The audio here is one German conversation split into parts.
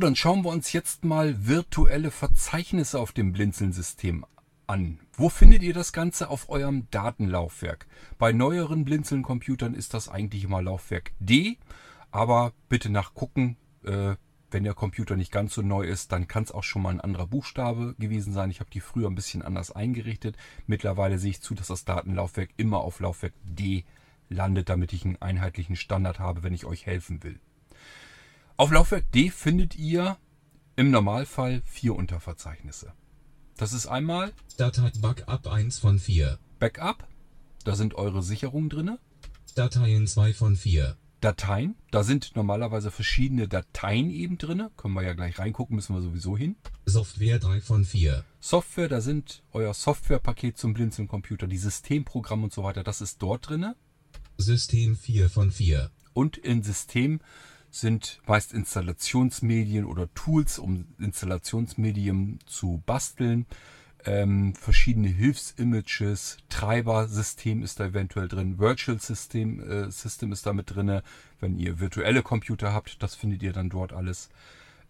Dann schauen wir uns jetzt mal virtuelle Verzeichnisse auf dem Blinzeln-System an. Wo findet ihr das Ganze? Auf eurem Datenlaufwerk. Bei neueren Blinzeln-Computern ist das eigentlich immer Laufwerk D, aber bitte nachgucken, äh, wenn der Computer nicht ganz so neu ist, dann kann es auch schon mal ein anderer Buchstabe gewesen sein. Ich habe die früher ein bisschen anders eingerichtet. Mittlerweile sehe ich zu, dass das Datenlaufwerk immer auf Laufwerk D landet, damit ich einen einheitlichen Standard habe, wenn ich euch helfen will. Auf Laufwerk D findet ihr im Normalfall vier Unterverzeichnisse. Das ist einmal Datei Backup 1 von 4. Backup, da sind eure Sicherungen drinne. Dateien 2 von 4. Dateien, da sind normalerweise verschiedene Dateien eben drinne. Können wir ja gleich reingucken, müssen wir sowieso hin. Software 3 von 4. Software, da sind euer Softwarepaket zum Blinzeln-Computer, die Systemprogramme und so weiter, das ist dort drinne. System 4 von 4. Und in System sind meist Installationsmedien oder Tools, um Installationsmedien zu basteln. Ähm, verschiedene Hilfsimages, Treibersystem ist da eventuell drin, Virtual System, äh, System ist da mit drin. Wenn ihr virtuelle Computer habt, das findet ihr dann dort alles.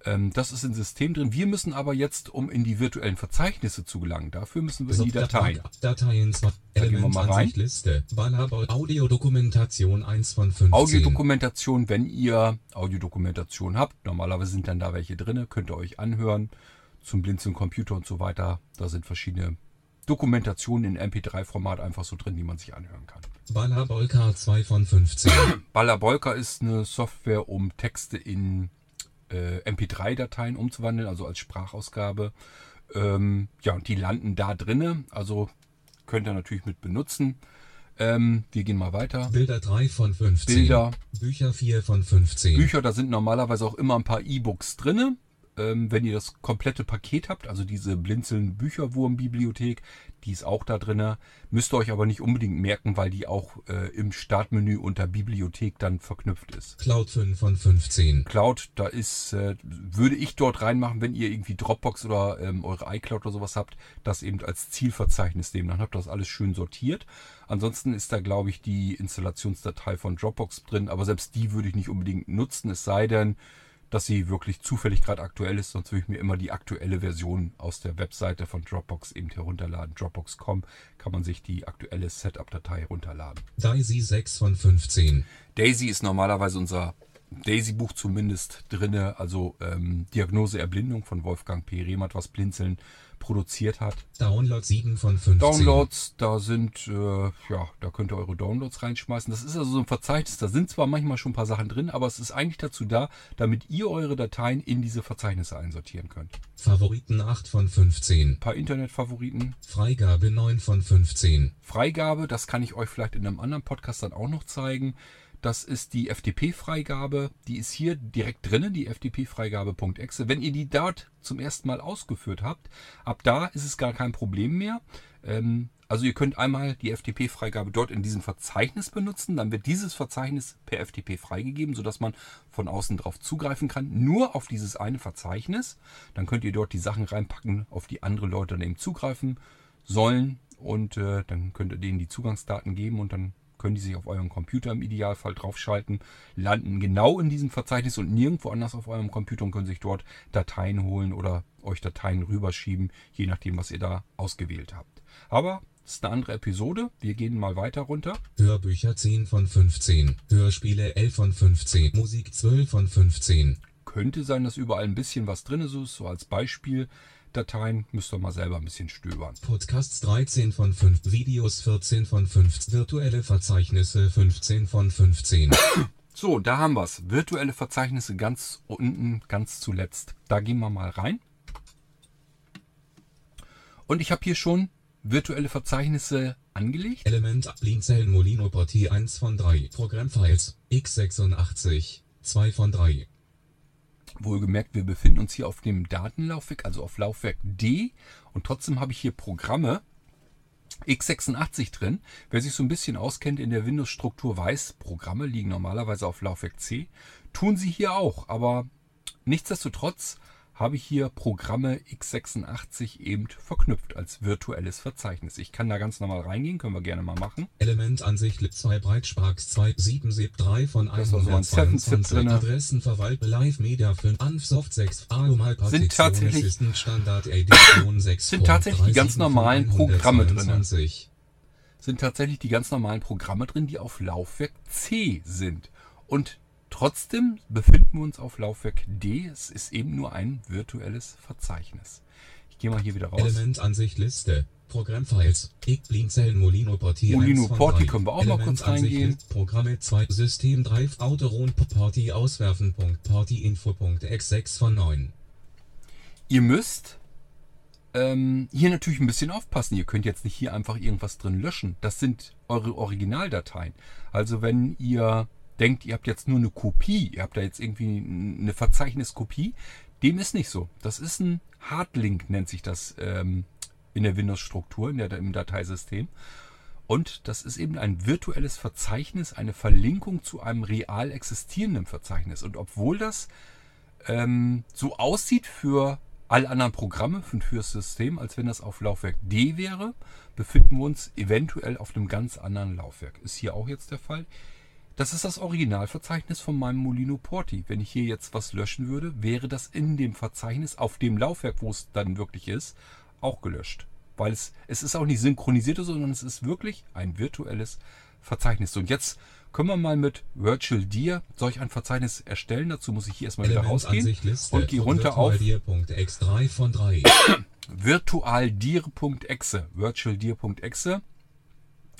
Ähm, das ist im System drin. Wir müssen aber jetzt, um in die virtuellen Verzeichnisse zu gelangen, dafür müssen wir in die Dateien. Dateien 2. Da gehen wir mal rein. Liste. Audiodokumentation 1 von 15. Audiodokumentation, wenn ihr Audiodokumentation habt, normalerweise sind dann da welche drin, könnt ihr euch anhören. Zum Blinzeln Computer und so weiter. Da sind verschiedene Dokumentationen in MP3-Format einfach so drin, die man sich anhören kann. Balabolka 2 von 15. Balabolka ist eine Software, um Texte in äh, MP3-Dateien umzuwandeln, also als Sprachausgabe. Ähm, ja, und die landen da drinne, also könnt ihr natürlich mit benutzen. Ähm, wir gehen mal weiter. Bilder 3 von 15. Bilder. Bücher 4 von 15. Bücher, da sind normalerweise auch immer ein paar E-Books drinne ähm, wenn ihr das komplette Paket habt, also diese Blinzeln Bücherwurm-Bibliothek, die ist auch da drin. Müsst ihr euch aber nicht unbedingt merken, weil die auch äh, im Startmenü unter Bibliothek dann verknüpft ist. Cloud 5 von 15. Cloud, da ist, äh, würde ich dort reinmachen, wenn ihr irgendwie Dropbox oder ähm, eure iCloud oder sowas habt, das eben als Zielverzeichnis nehmen. Dann habt ihr das alles schön sortiert. Ansonsten ist da, glaube ich, die Installationsdatei von Dropbox drin, aber selbst die würde ich nicht unbedingt nutzen, es sei denn, dass sie wirklich zufällig gerade aktuell ist, sonst würde ich mir immer die aktuelle Version aus der Webseite von Dropbox eben herunterladen. Dropbox.com kann man sich die aktuelle Setup-Datei herunterladen. Daisy 6 von 15. Daisy ist normalerweise unser Daisy-Buch zumindest drinne, also ähm, Diagnose Erblindung von Wolfgang P. Rehmert, was Blinzeln produziert hat. Download 7 von 15. Downloads, da sind, äh, ja, da könnt ihr eure Downloads reinschmeißen. Das ist also so ein Verzeichnis, da sind zwar manchmal schon ein paar Sachen drin, aber es ist eigentlich dazu da, damit ihr eure Dateien in diese Verzeichnisse einsortieren könnt. Favoriten 8 von 15. Ein paar Internetfavoriten. Freigabe 9 von 15. Freigabe, das kann ich euch vielleicht in einem anderen Podcast dann auch noch zeigen. Das ist die FTP-Freigabe. Die ist hier direkt drinnen, die FTP-Freigabe.exe. Wenn ihr die dort zum ersten Mal ausgeführt habt, ab da ist es gar kein Problem mehr. Ähm, also ihr könnt einmal die FTP-Freigabe dort in diesem Verzeichnis benutzen. Dann wird dieses Verzeichnis per FTP freigegeben, sodass man von außen drauf zugreifen kann. Nur auf dieses eine Verzeichnis. Dann könnt ihr dort die Sachen reinpacken, auf die andere Leute dann eben zugreifen sollen. Und äh, dann könnt ihr denen die Zugangsdaten geben und dann können die sich auf euren Computer im Idealfall draufschalten, landen genau in diesem Verzeichnis und nirgendwo anders auf eurem Computer und können sich dort Dateien holen oder euch Dateien rüberschieben, je nachdem, was ihr da ausgewählt habt. Aber das ist eine andere Episode. Wir gehen mal weiter runter. Hörbücher 10 von 15. Hörspiele 11 von 15. Musik 12 von 15. Könnte sein, dass überall ein bisschen was drin ist, so als Beispiel. Dateien müsst ihr mal selber ein bisschen stöbern. Podcasts 13 von 5, Videos 14 von 5, virtuelle Verzeichnisse 15 von 15. So, da haben wir es. Virtuelle Verzeichnisse ganz unten, ganz zuletzt. Da gehen wir mal rein. Und ich habe hier schon virtuelle Verzeichnisse angelegt. Element Blinzeln Molino Partie 1 von 3. Programmfiles x86 2 von 3. Wohlgemerkt, wir befinden uns hier auf dem Datenlaufwerk, also auf Laufwerk D. Und trotzdem habe ich hier Programme x86 drin. Wer sich so ein bisschen auskennt in der Windows-Struktur weiß, Programme liegen normalerweise auf Laufwerk C. Tun sie hier auch, aber nichtsdestotrotz habe ich hier Programme x86 eben verknüpft als virtuelles Verzeichnis. Ich kann da ganz normal reingehen, können wir gerne mal machen. Elementansicht 2 Breitsparks 2 3 von Da ist noch so ein 7-Zip 122 drin. Adressen verwalte Live Media 5 Ansoft 6 Alumal Sind tatsächlich- Assistant Standard Edition 6 sind tatsächlich die ganz normalen Programme drin. 122. Sind tatsächlich die ganz normalen Programme drin, die auf Laufwerk C sind. Und trotzdem befinden wir uns auf Laufwerk D. Es ist eben nur ein virtuelles Verzeichnis. Ich gehe mal hier wieder raus. Elementansicht Liste Programmfiles Blinzeln Molino Porti Molino 1 von Porti 3. können wir auch mal kurz reingehen. Programme 2 System Drive Autoron Porti auswerfen Punkt Porti Info Punkt X6 von 9 Ihr müsst ähm, hier natürlich ein bisschen aufpassen. Ihr könnt jetzt nicht hier einfach irgendwas drin löschen. Das sind eure Originaldateien. Also wenn ihr denkt, ihr habt jetzt nur eine Kopie, ihr habt da jetzt irgendwie eine Verzeichniskopie, dem ist nicht so. Das ist ein Hardlink, nennt sich das ähm, in der Windows-Struktur, in der, im Dateisystem. Und das ist eben ein virtuelles Verzeichnis, eine Verlinkung zu einem real existierenden Verzeichnis. Und obwohl das ähm, so aussieht für alle anderen Programme, für fürs System, als wenn das auf Laufwerk D wäre, befinden wir uns eventuell auf einem ganz anderen Laufwerk. Ist hier auch jetzt der Fall. Das ist das Originalverzeichnis von meinem Molino Porti. Wenn ich hier jetzt was löschen würde, wäre das in dem Verzeichnis auf dem Laufwerk, wo es dann wirklich ist, auch gelöscht. Weil es, es ist auch nicht synchronisiert, sondern es ist wirklich ein virtuelles Verzeichnis. Und jetzt können wir mal mit Virtual Dir solch ein Verzeichnis erstellen. Dazu muss ich hier erstmal wieder rausgehen und gehe runter auf Virtualdir.x3 von 3 virtualdir.exe. Virtualdir.exe.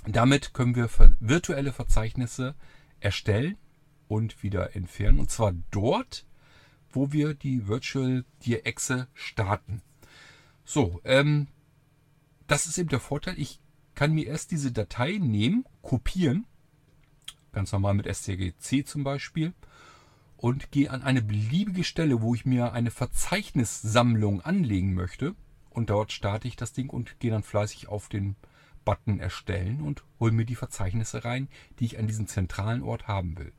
Damit können wir virtuelle Verzeichnisse erstellen und wieder entfernen. Und zwar dort, wo wir die Virtual Dir Exe starten. So, ähm, das ist eben der Vorteil. Ich kann mir erst diese Datei nehmen, kopieren, ganz normal mit STRG-C zum Beispiel, und gehe an eine beliebige Stelle, wo ich mir eine Verzeichnissammlung anlegen möchte. Und dort starte ich das Ding und gehe dann fleißig auf den Button erstellen und hole mir die Verzeichnisse rein, die ich an diesem zentralen Ort haben will.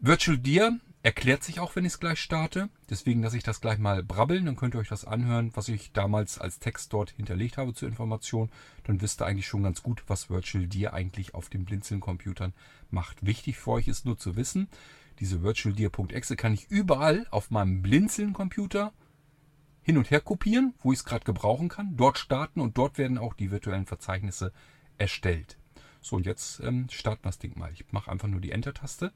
Virtual Dir erklärt sich auch, wenn ich es gleich starte. Deswegen lasse ich das gleich mal brabbeln. Dann könnt ihr euch das anhören, was ich damals als Text dort hinterlegt habe zur Information. Dann wisst ihr eigentlich schon ganz gut, was Virtual Dir eigentlich auf den Blinzeln-Computern macht. Wichtig für euch ist nur zu wissen, diese virtualdir.exe kann ich überall auf meinem Blinzeln-Computer hin und her kopieren, wo ich es gerade gebrauchen kann, dort starten und dort werden auch die virtuellen Verzeichnisse erstellt. So, und jetzt ähm, starten wir das Ding mal. Ich mache einfach nur die Enter-Taste.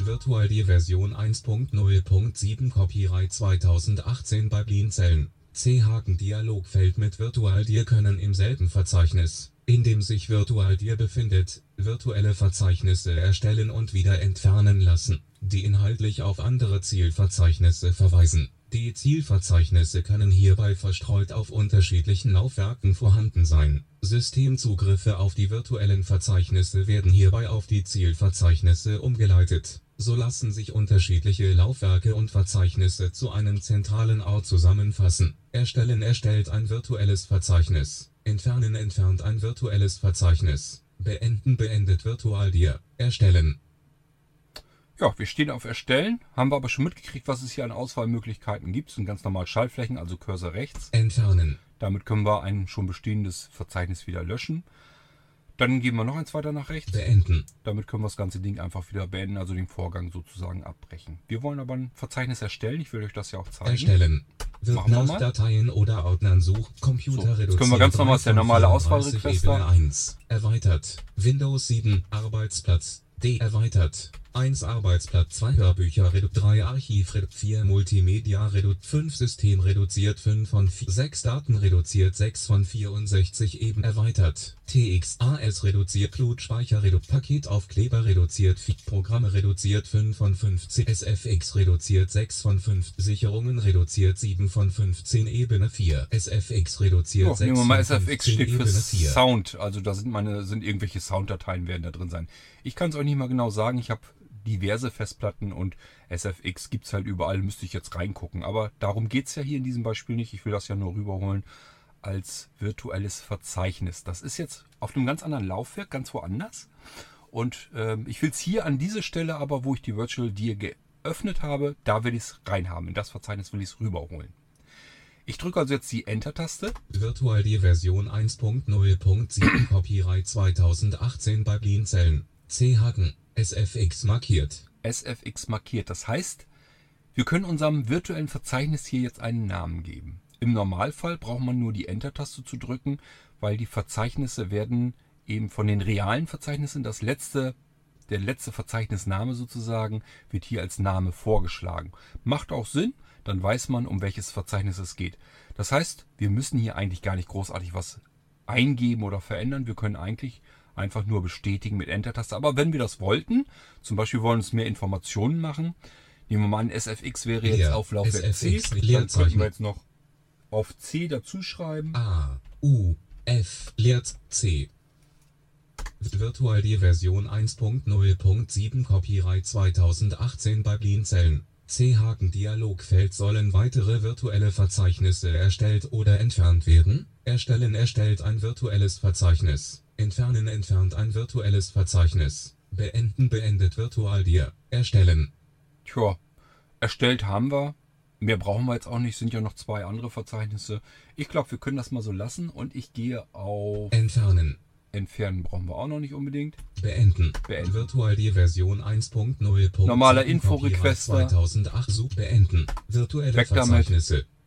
VirtualDir Version 1.0.7 Copyright 2018 bei Blinzeln. C-Haken Dialogfeld mit VirtualDir können im selben Verzeichnis, in dem sich VirtualDir befindet, virtuelle Verzeichnisse erstellen und wieder entfernen lassen, die inhaltlich auf andere Zielverzeichnisse verweisen. Die Zielverzeichnisse können hierbei verstreut auf unterschiedlichen Laufwerken vorhanden sein. Systemzugriffe auf die virtuellen Verzeichnisse werden hierbei auf die Zielverzeichnisse umgeleitet. So lassen sich unterschiedliche Laufwerke und Verzeichnisse zu einem zentralen Ort zusammenfassen. Erstellen erstellt ein virtuelles Verzeichnis. Entfernen entfernt ein virtuelles Verzeichnis. Beenden beendet VirtualDir. Erstellen. Ja, wir stehen auf Erstellen, haben wir aber schon mitgekriegt, was es hier an Auswahlmöglichkeiten gibt. Es sind ganz normal Schaltflächen, also Cursor rechts. Entfernen. Damit können wir ein schon bestehendes Verzeichnis wieder löschen. Dann gehen wir noch eins weiter nach rechts. Beenden. Damit können wir das ganze Ding einfach wieder beenden, also den Vorgang sozusagen abbrechen. Wir wollen aber ein Verzeichnis erstellen. Ich will euch das ja auch zeigen. Erstellen. Wird Machen wir mal. Dateien oder Ordnern such Computer So, jetzt können wir ganz normal, das ist der normale 34 Auswahlrequester. Ebene 1. Erweitert. Windows 7 Arbeitsplatz. D erweitert. 1 Arbeitsplatz 2 Hörbücher Redu 3 Archiv Redu 4 Multimedia Redu 5 System reduziert 5 von 4 6 Daten reduziert 6 von 64 eben erweitert TXAS reduziert Cloud-Speicher Redu Paketaufkleber reduziert 4 Programme reduziert 5 von 15 SFX reduziert 6 von 5 Sicherungen reduziert 7 von 15 Ebene 4 SFX reduziert So, 6 nehmen wir mal von SFX 15 steht für Ebene 4 Sound. Also da sind meine, sind irgendwelche Sounddateien werden da drin sein. Ich kann es euch nicht mal genau sagen. Ich habe diverse Festplatten und SFX gibt's halt überall, müsste ich jetzt reingucken. Aber darum geht's ja hier in diesem Beispiel nicht. Ich will das ja nur rüberholen als virtuelles Verzeichnis. Das ist jetzt auf einem ganz anderen Laufwerk, ganz woanders. Und ähm, ich will es hier an diese Stelle aber, wo ich die Virtual Dir geöffnet habe, da will ich es reinhaben. In das Verzeichnis will ich es rüberholen. Ich drücke also jetzt die Enter-Taste. Virtual-D Version 1.0.7 Copyright 2018 bei Blinzeln. C-Haken. SFX markiert. SFX markiert. Das heißt, wir können unserem virtuellen Verzeichnis hier jetzt einen Namen geben. Im Normalfall braucht man nur die Enter-Taste zu drücken, weil die Verzeichnisse werden eben von den realen Verzeichnissen das letzte, der letzte Verzeichnisname sozusagen, wird hier als Name vorgeschlagen. Macht auch Sinn, dann weiß man, um welches Verzeichnis es geht. Das heißt, wir müssen hier eigentlich gar nicht großartig was eingeben oder verändern. Wir können eigentlich einfach nur bestätigen mit Enter-Taste. Aber wenn wir das wollten, zum Beispiel wollen uns mehr Informationen machen, nehmen wir mal an, SFX wäre jetzt Leer. auf Laufwerk C, dann könnten wir jetzt noch auf C dazu schreiben. A, U, F, Leert, C. Virtual-D Version 1.0.7 Copyright 2018 bei Blinzeln. C-Haken Dialogfeld sollen weitere virtuelle Verzeichnisse erstellt oder entfernt werden. Erstellen erstellt ein virtuelles Verzeichnis. Entfernen entfernt ein virtuelles Verzeichnis. Beenden beendet Virtual-D. Erstellen. Tja, erstellt haben wir. Mehr brauchen wir jetzt auch nicht, sind ja noch zwei andere Verzeichnisse. Ich glaube, wir können das mal so lassen und ich gehe auf Entfernen. Entfernen brauchen wir auch noch nicht unbedingt. Beenden. Beenden. Virtual-D Version 1.0. Normaler Info-Requester. 2008 Such beenden. Virtuelle Weg damit.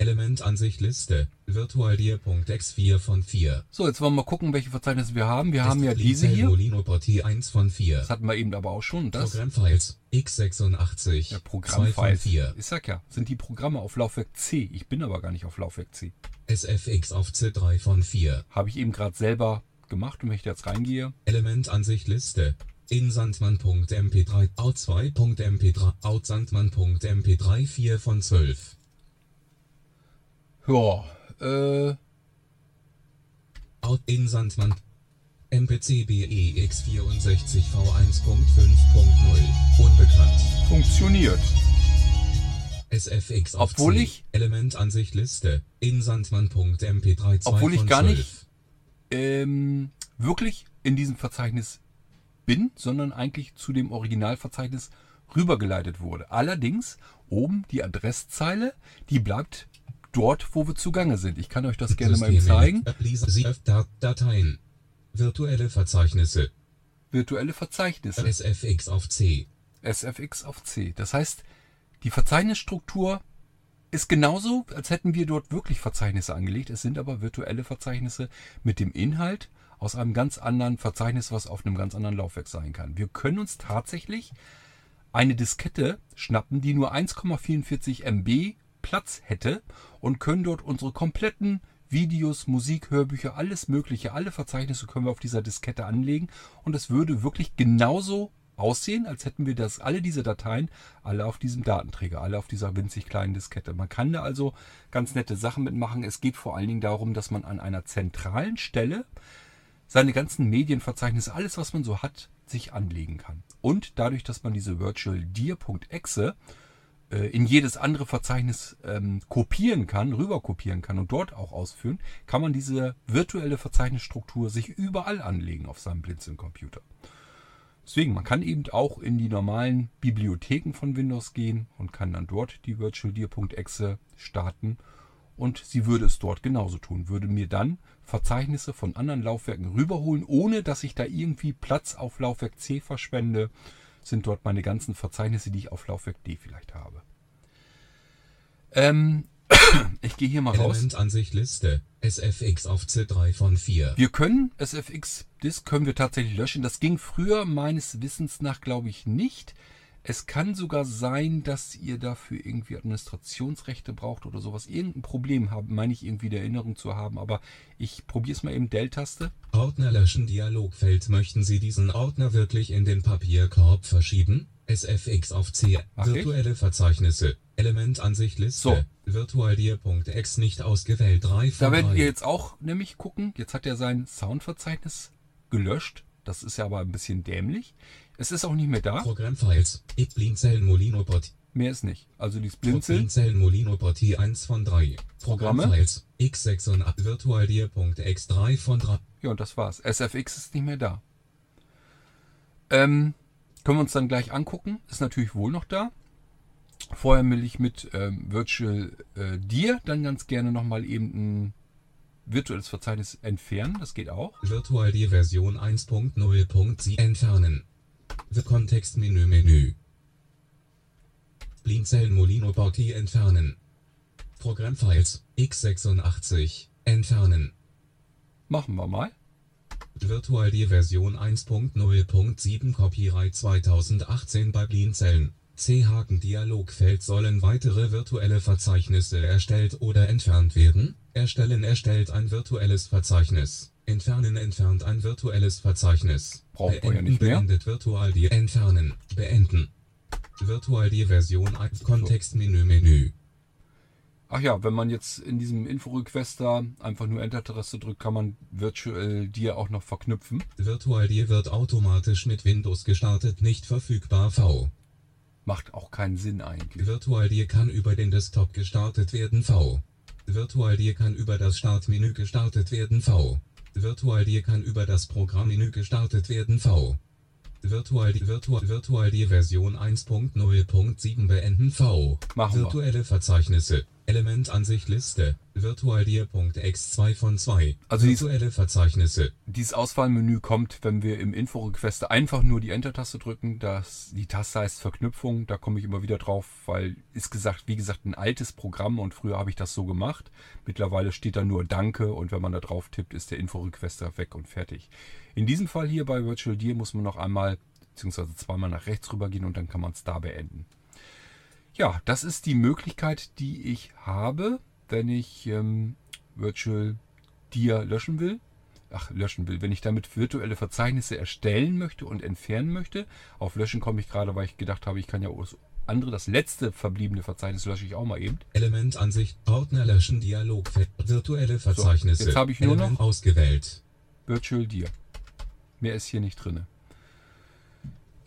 Verzeichnisse. Elementansicht Liste. Virtual-D.x 4 von 4. So, jetzt wollen wir mal gucken, welche Verzeichnisse wir haben. Wir haben ja diese hier. Molino Porti 1 von 4. Das hatten wir eben aber auch schon. Das Programmfiles. x86. ja, 2 von Programmfiles. 4. Ich sag ja, sind die Programme auf Laufwerk C. Ich bin aber gar nicht auf Laufwerk C. SFX auf C3 von 4. Habe ich eben gerade selber gemacht und wenn ich da jetzt reingehe, Elementansicht Liste. Insandmann.mp3 out2.mp3 outsandmann.mp3 4 von 12. ja, äh, Out in Sandmann. MPC BEX64 V1.5.0. Unbekannt. funktioniert. SFX auf Obwohl ich- Elementansicht Liste. In Sandmann.mp3 2 Obwohl ich gar 12. nicht- Ähm, wirklich in diesem Verzeichnis bin, sondern eigentlich zu dem Originalverzeichnis rübergeleitet wurde. Allerdings oben die Adresszeile, die bleibt dort, wo wir zugange sind. Ich kann euch das gerne mal zeigen. Sie Dateien. Virtuelle Verzeichnisse. Virtuelle Verzeichnisse. SFX auf C. SFX auf C. Das heißt, die Verzeichnisstruktur ist genauso, als hätten wir dort wirklich Verzeichnisse angelegt. Es sind aber virtuelle Verzeichnisse mit dem Inhalt aus einem ganz anderen Verzeichnis, was auf einem ganz anderen Laufwerk sein kann. Wir können uns tatsächlich eine Diskette schnappen, die nur 1,44 MB Platz hätte und können dort unsere kompletten Videos, Musik, Hörbücher, alles Mögliche, alle Verzeichnisse können wir auf dieser Diskette anlegen und es würde wirklich genauso aussehen, als hätten wir das, alle diese Dateien alle auf diesem Datenträger, alle auf dieser winzig kleinen Diskette. Man kann da also ganz nette Sachen mitmachen. Es geht vor allen Dingen darum, dass man an einer zentralen Stelle seine ganzen Medienverzeichnisse, alles was man so hat, sich anlegen kann. Und dadurch, dass man diese virtualdir.exe äh, in jedes andere Verzeichnis ähm, kopieren kann, rüber kopieren kann und dort auch ausführen, kann man diese virtuelle Verzeichnisstruktur sich überall anlegen auf seinem Blinzeln-Computer. Deswegen, man kann eben auch in die normalen Bibliotheken von Windows gehen und kann dann dort die virtualdir.exe starten und sie würde es dort genauso tun, würde mir dann Verzeichnisse von anderen Laufwerken rüberholen, ohne dass ich da irgendwie Platz auf Laufwerk C verschwende, sind dort meine ganzen Verzeichnisse, die ich auf Laufwerk D vielleicht habe. Ähm, ich gehe hier mal raus. Elementansicht Liste. SFX auf C3 von 4. Wir können SFX Disk können wir tatsächlich löschen. Das ging früher meines Wissens nach, glaube ich, nicht. Es kann sogar sein, dass ihr dafür irgendwie Administrationsrechte braucht oder sowas. Irgendein Problem haben, meine ich irgendwie der Erinnerung zu haben. Aber ich probiere es mal eben Dell-Taste. Ordner löschen Dialogfeld. Möchten Sie diesen Ordner wirklich in den Papierkorb verschieben? SFX auf C. Mach ich. Virtuelle Verzeichnisse. Elementansicht Liste. So. Virtualdir.x nicht ausgewählt. 3 von Da werdet 3. ihr jetzt auch nämlich gucken. Jetzt hat er sein Soundverzeichnis gelöscht. Das ist ja aber ein bisschen dämlich. Es ist auch nicht mehr da. Programmfiles. Ich Blinzeln Molino Porti. Mehr ist nicht. Also dieses Blinzeln. Blinzeln Molino Porti 1 von 3. Programme. Programmfiles. X86 Virtualdir.x 3 von 3. Ja, und das war's. SFX ist nicht mehr da. Ähm, können wir uns dann gleich angucken. Ist natürlich wohl noch da. Vorher will ich mit ähm, Virtual äh, Dir dann ganz gerne nochmal eben ein virtuelles Verzeichnis entfernen. Das geht auch. Virtual die Version 1.0.7 entfernen. The Kontextmenü Menü. Blinzeln Molino Porti entfernen. Programmfiles x86 entfernen. Machen wir mal. Virtual die Version 1.0.7 Copyright 2018 bei Blinzeln. C-Haken Dialogfeld sollen weitere virtuelle Verzeichnisse erstellt oder entfernt werden. Erstellen erstellt ein virtuelles Verzeichnis. Entfernen entfernt ein virtuelles Verzeichnis. Brauchen wir ja nicht mehr. beendet Virtual die entfernen. Beenden. Virtual die Version 1 Kontextmenü Menü. Ach ja, wenn man jetzt in diesem Inforequester einfach nur Enter-Taste drückt, kann man Virtual Dir auch noch verknüpfen. Virtual die wird automatisch mit Windows gestartet, nicht verfügbar V. Macht auch keinen Sinn eigentlich. Virtual Dir kann über den Desktop gestartet werden V. Virtual Dir kann über das Startmenü gestartet werden V. Virtual Dir kann über das Programmmenü gestartet werden V. Virtual die Virtual Virtual die Version 1.0.7 beenden V. Machen wir. Virtuelle Verzeichnisse. Elementansicht Liste. Virtual Dir.x 2 von 2. Also Virtuelle Verzeichnisse. Dieses Auswahlmenü kommt, wenn wir im Inforequester einfach nur die Enter-Taste drücken. Das, die Taste heißt Verknüpfung. Da komme ich immer wieder drauf, weil ist gesagt, wie gesagt, ein altes Programm und früher habe ich das so gemacht. Mittlerweile steht da nur Danke und wenn man da drauf tippt, ist der Inforequester weg und fertig. In diesem Fall hier bei Virtual Dir muss man noch einmal beziehungsweise zweimal nach rechts rüber gehen und dann kann man es da beenden. Ja, das ist die Möglichkeit, die ich habe, wenn ich ähm, Virtual Dir löschen will. Ach, löschen will. Wenn ich damit virtuelle Verzeichnisse erstellen möchte und entfernen möchte. Auf Löschen komme ich gerade, weil ich gedacht habe, ich kann ja andere, das letzte verbliebene Verzeichnis lösche ich auch mal eben. Elementansicht. Ordner löschen Dialogfeld. Virtuelle Verzeichnisse. jetzt habe ich nur Element noch- ausgewählt. Virtual Dir. Mehr ist hier nicht drin.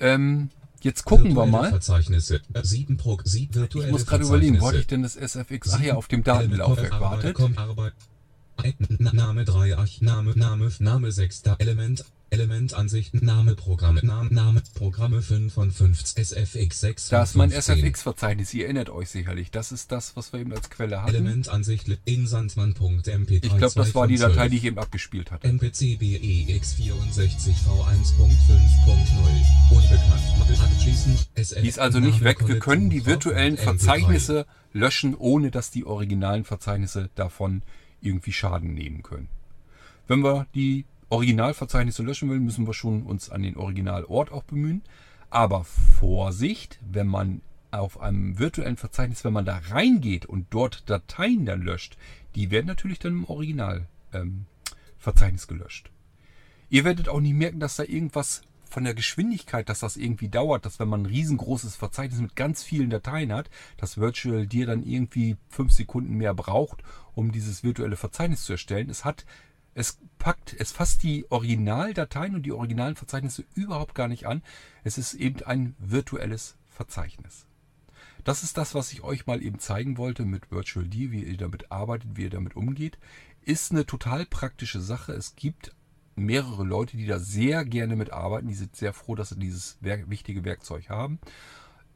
Ähm, Jetzt gucken wir mal. Ich muss gerade überlegen, wollte ich denn das SFX? Ach auf dem Datenlaufwerk wartet. Name 3, Name, Name, Name 6, Element, Element, Ansicht, Name, Programme, Name, Name, Programme 5 von 5, SFX 6 Da ist mein SFX-Verzeichnis, ihr erinnert euch sicherlich. Das ist das, was wir eben als Quelle haben. Element, Ansicht, in Sandmann.mp3 Ich glaube, das war die Datei, die ich eben abgespielt hatte. MPCBEX64V1.5 die ist also nicht weg. Wir können die virtuellen MP3. Verzeichnisse löschen, ohne dass die originalen Verzeichnisse davon irgendwie Schaden nehmen können. Wenn wir die Originalverzeichnisse löschen wollen, müssen wir schon uns an den Originalort auch bemühen. Aber Vorsicht, wenn man auf einem virtuellen Verzeichnis, wenn man da reingeht und dort Dateien dann löscht, die werden natürlich dann im Originalverzeichnis ähm, gelöscht. Ihr werdet auch nicht merken, dass da irgendwas von der Geschwindigkeit, dass das irgendwie dauert, dass wenn man ein riesengroßes Verzeichnis mit ganz vielen Dateien hat, dass Virtual dir dann irgendwie fünf Sekunden mehr braucht, um dieses virtuelle Verzeichnis zu erstellen. Es hat, es packt, es fasst die Originaldateien und die originalen Verzeichnisse überhaupt gar nicht an. Es ist eben ein virtuelles Verzeichnis. Das ist das, was ich euch mal eben zeigen wollte mit Virtual D, wie ihr damit arbeitet, wie ihr damit umgeht. Ist eine total praktische Sache. Es gibt mehrere Leute, die da sehr gerne mitarbeiten. Die sind sehr froh, dass sie dieses wichtige Werkzeug haben.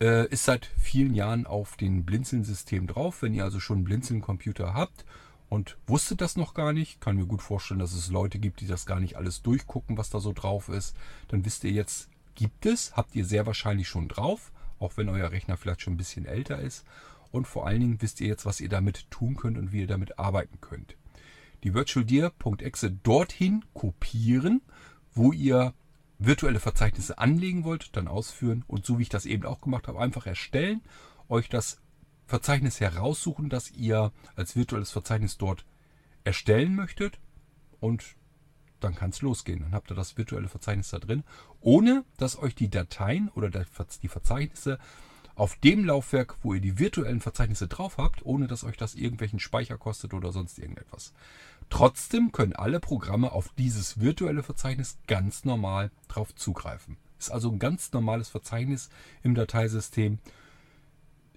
Äh, ist seit vielen Jahren auf den Blinzeln-System drauf. Wenn ihr also schon einen Blinzeln-Computer habt und wusstet das noch gar nicht, kann mir gut vorstellen, dass es Leute gibt, die das gar nicht alles durchgucken, was da so drauf ist. Dann wisst ihr jetzt, gibt es, habt ihr sehr wahrscheinlich schon drauf, auch wenn euer Rechner vielleicht schon ein bisschen älter ist. Und vor allen Dingen wisst ihr jetzt, was ihr damit tun könnt und wie ihr damit arbeiten könnt die virtualdir.exe dorthin kopieren, wo ihr virtuelle Verzeichnisse anlegen wollt, dann ausführen und so wie ich das eben auch gemacht habe, einfach erstellen, euch das Verzeichnis heraussuchen, das ihr als virtuelles Verzeichnis dort erstellen möchtet und dann kann es losgehen. Dann habt ihr das virtuelle Verzeichnis da drin, ohne dass euch die Dateien oder die Verzeichnisse auf dem Laufwerk, wo ihr die virtuellen Verzeichnisse drauf habt, ohne dass euch das irgendwelchen Speicher kostet oder sonst irgendetwas. Trotzdem können alle Programme auf dieses virtuelle Verzeichnis ganz normal drauf zugreifen. Ist also ein ganz normales Verzeichnis im Dateisystem.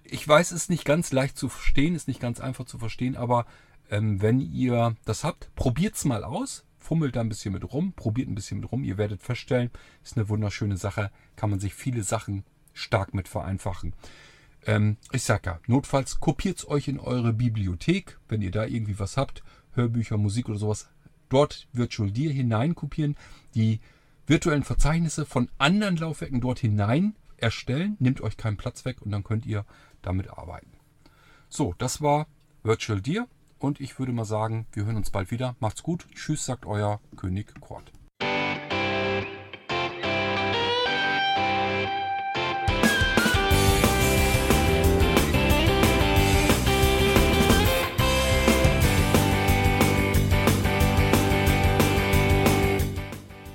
Ich weiß, es ist nicht ganz leicht zu verstehen, ist nicht ganz einfach zu verstehen, aber ähm, wenn ihr das habt, probiert's mal aus, fummelt da ein bisschen mit rum, probiert ein bisschen mit rum. Ihr werdet feststellen, ist eine wunderschöne Sache, kann man sich viele Sachen stark mit vereinfachen. Ähm, ich sag ja, notfalls kopiert's euch in eure Bibliothek, wenn ihr da irgendwie was habt, Hörbücher, Musik oder sowas, dort Virtual Dir hinein kopieren, die virtuellen Verzeichnisse von anderen Laufwerken dort hinein erstellen, nimmt euch keinen Platz weg und dann könnt ihr damit arbeiten. So, das war Virtual Dir und ich würde mal sagen, wir hören uns bald wieder. Macht's gut. Tschüss, sagt euer König Kort.